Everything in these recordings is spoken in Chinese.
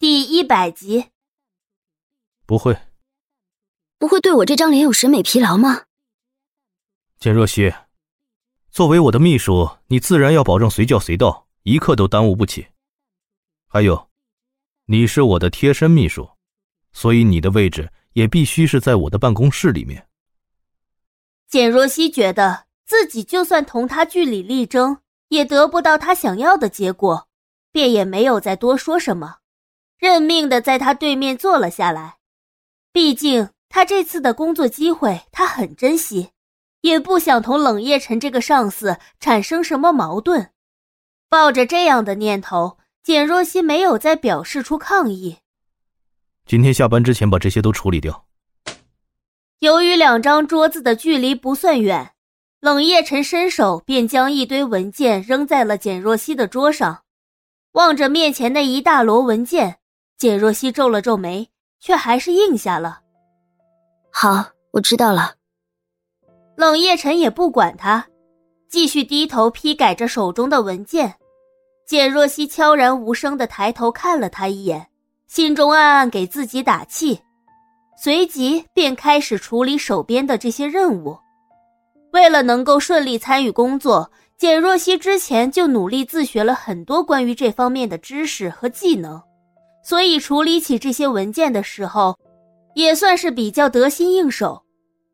第一百集。不会，不会对我这张脸有审美疲劳吗？简若曦，作为我的秘书，你自然要保证随叫随到，一刻都耽误不起。还有，你是我的贴身秘书，所以你的位置也必须是在我的办公室里面。简若曦觉得自己就算同他据理力争，也得不到他想要的结果，便也没有再多说什么。认命的在他对面坐了下来，毕竟他这次的工作机会他很珍惜，也不想同冷夜晨这个上司产生什么矛盾。抱着这样的念头，简若曦没有再表示出抗议。今天下班之前把这些都处理掉。由于两张桌子的距离不算远，冷夜晨伸手便将一堆文件扔在了简若曦的桌上，望着面前那一大摞文件。简若曦皱了皱眉，却还是应下了。好，我知道了。冷夜晨也不管他，继续低头批改着手中的文件。简若曦悄然无声的抬头看了他一眼，心中暗暗给自己打气，随即便开始处理手边的这些任务。为了能够顺利参与工作，简若曦之前就努力自学了很多关于这方面的知识和技能。所以处理起这些文件的时候，也算是比较得心应手。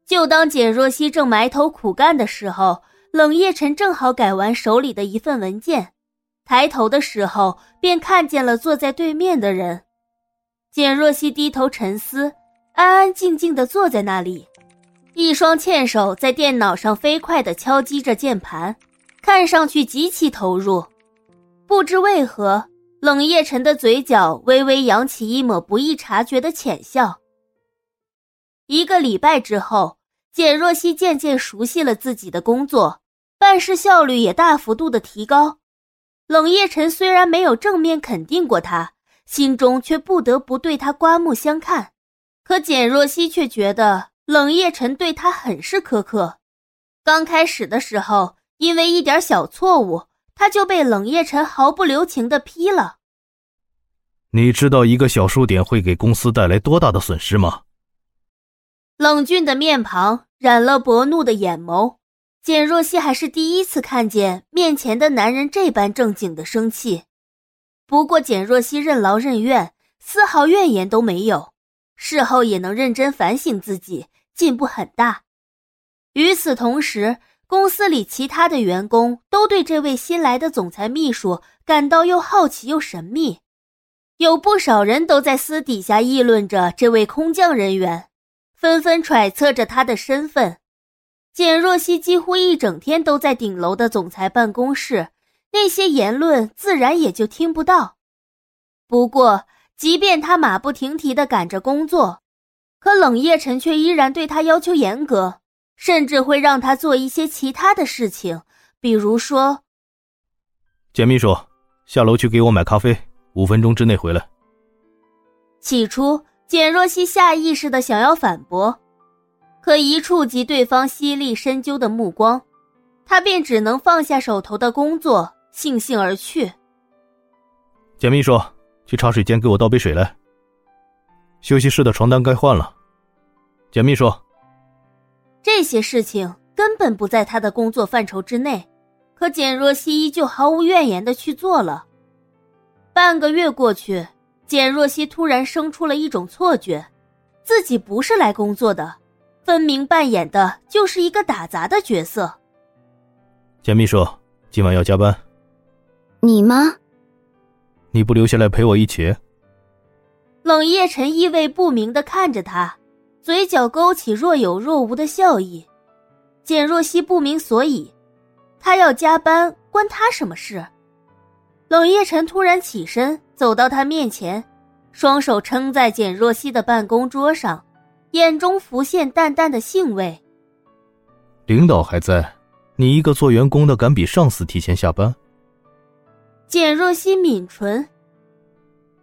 就当简若曦正埋头苦干的时候，冷夜晨正好改完手里的一份文件，抬头的时候便看见了坐在对面的人。简若曦低头沉思，安安静静地坐在那里，一双纤手在电脑上飞快地敲击着键盘，看上去极其投入。不知为何。冷夜晨的嘴角微微扬起一抹不易察觉的浅笑。一个礼拜之后，简若曦渐渐熟悉了自己的工作，办事效率也大幅度的提高。冷夜晨虽然没有正面肯定过他，心中却不得不对他刮目相看。可简若曦却觉得冷夜晨对他很是苛刻。刚开始的时候，因为一点小错误。他就被冷夜晨毫不留情的批了。你知道一个小数点会给公司带来多大的损失吗？冷峻的面庞染了薄怒的眼眸，简若曦还是第一次看见面前的男人这般正经的生气。不过简若曦任劳任怨，丝毫怨言都没有，事后也能认真反省自己，进步很大。与此同时。公司里其他的员工都对这位新来的总裁秘书感到又好奇又神秘，有不少人都在私底下议论着这位空降人员，纷纷揣测着他的身份。简若曦几乎一整天都在顶楼的总裁办公室，那些言论自然也就听不到。不过，即便他马不停蹄地赶着工作，可冷夜晨却依然对他要求严格。甚至会让他做一些其他的事情，比如说，简秘书，下楼去给我买咖啡，五分钟之内回来。起初，简若曦下意识的想要反驳，可一触及对方犀利深究的目光，她便只能放下手头的工作，悻悻而去。简秘书，去茶水间给我倒杯水来。休息室的床单该换了。简秘书。这些事情根本不在他的工作范畴之内，可简若曦依旧毫无怨言的去做了。半个月过去，简若曦突然生出了一种错觉，自己不是来工作的，分明扮演的就是一个打杂的角色。简秘书，今晚要加班。你吗？你不留下来陪我一起？冷夜晨意味不明的看着他。嘴角勾起若有若无的笑意，简若曦不明所以，他要加班关他什么事？冷夜晨突然起身走到他面前，双手撑在简若曦的办公桌上，眼中浮现淡淡的兴味。领导还在，你一个做员工的敢比上司提前下班？简若曦抿唇，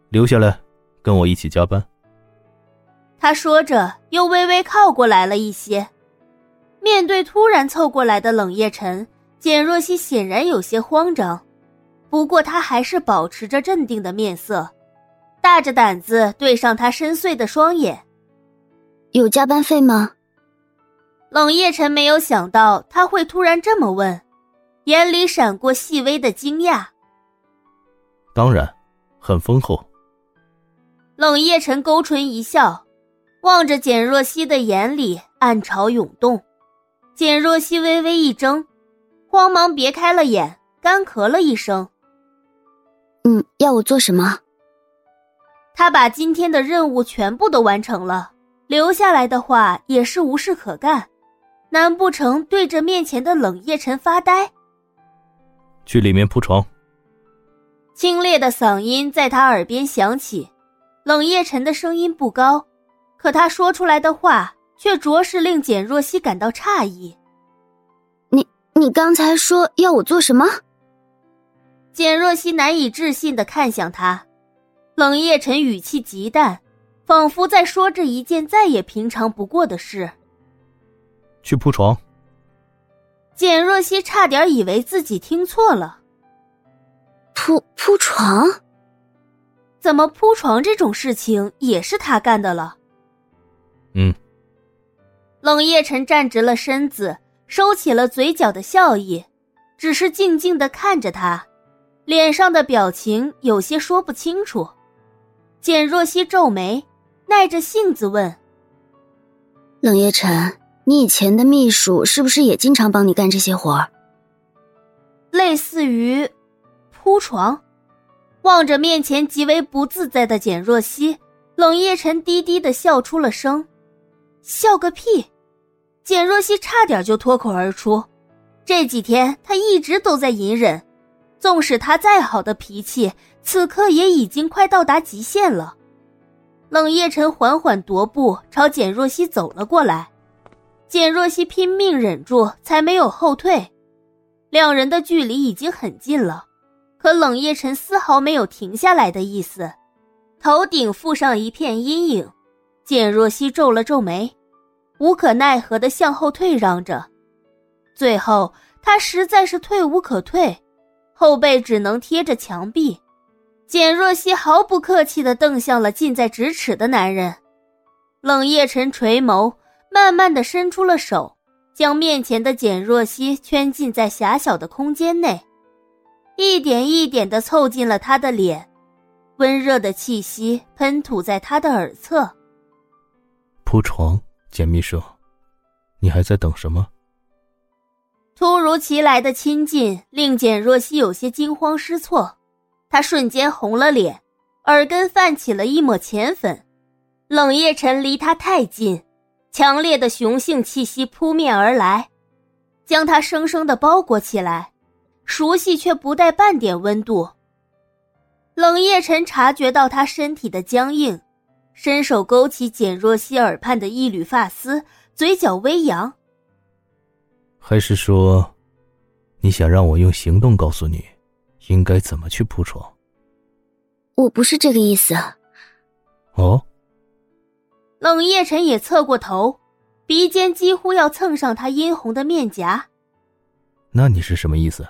留下来，跟我一起加班。他说着，又微微靠过来了一些。面对突然凑过来的冷夜晨，简若曦显然有些慌张，不过她还是保持着镇定的面色。大着胆子对上他深邃的双眼。有加班费吗？冷夜晨没有想到他会突然这么问，眼里闪过细微的惊讶。当然，很丰厚。冷夜晨勾唇一笑，望着简若曦的眼里暗潮涌动。简若曦微微一怔，慌忙别开了眼，干咳了一声。嗯，要我做什么？他把今天的任务全部都完成了，留下来的话也是无事可干。难不成对着面前的冷夜晨发呆？去里面铺床。清冽的嗓音在他耳边响起。冷夜晨的声音不高，可他说出来的话却着实令简若曦感到诧异。你你刚才说要我做什么？简若曦难以置信的看向他。冷夜晨语气极淡，仿佛在说着一件再也平常不过的事。去铺床。简若曦差点以为自己听错了。铺铺床？怎么铺床这种事情也是他干的了？嗯。冷夜晨站直了身子，收起了嘴角的笑意，只是静静的看着他，脸上的表情有些说不清楚。简若曦皱眉，耐着性子问：“冷夜晨。”你以前的秘书是不是也经常帮你干这些活儿？类似于铺床。望着面前极为不自在的简若曦，冷夜晨低低的笑出了声。笑个屁！简若曦差点就脱口而出。这几天她一直都在隐忍，纵使她再好的脾气，此刻也已经快到达极限了。冷夜晨缓缓踱步朝简若曦走了过来。简若曦拼命忍住，才没有后退。两人的距离已经很近了，可冷夜晨丝毫没有停下来的意思。头顶附上一片阴影，简若曦皱了皱眉，无可奈何的向后退让着。最后，他实在是退无可退，后背只能贴着墙壁。简若曦毫不客气的瞪向了近在咫尺的男人。冷夜晨垂眸。慢慢的伸出了手，将面前的简若曦圈进在狭小的空间内，一点一点的凑近了他的脸，温热的气息喷吐在他的耳侧。铺床，简秘书，你还在等什么？突如其来的亲近令简若曦有些惊慌失措，她瞬间红了脸，耳根泛起了一抹浅粉。冷夜晨离她太近。强烈的雄性气息扑面而来，将他生生的包裹起来，熟悉却不带半点温度。冷夜晨察觉到他身体的僵硬，伸手勾起简若曦耳畔的一缕发丝，嘴角微扬。还是说，你想让我用行动告诉你，应该怎么去铺床？我不是这个意思。哦。冷夜晨也侧过头，鼻尖几乎要蹭上他殷红的面颊。那你是什么意思？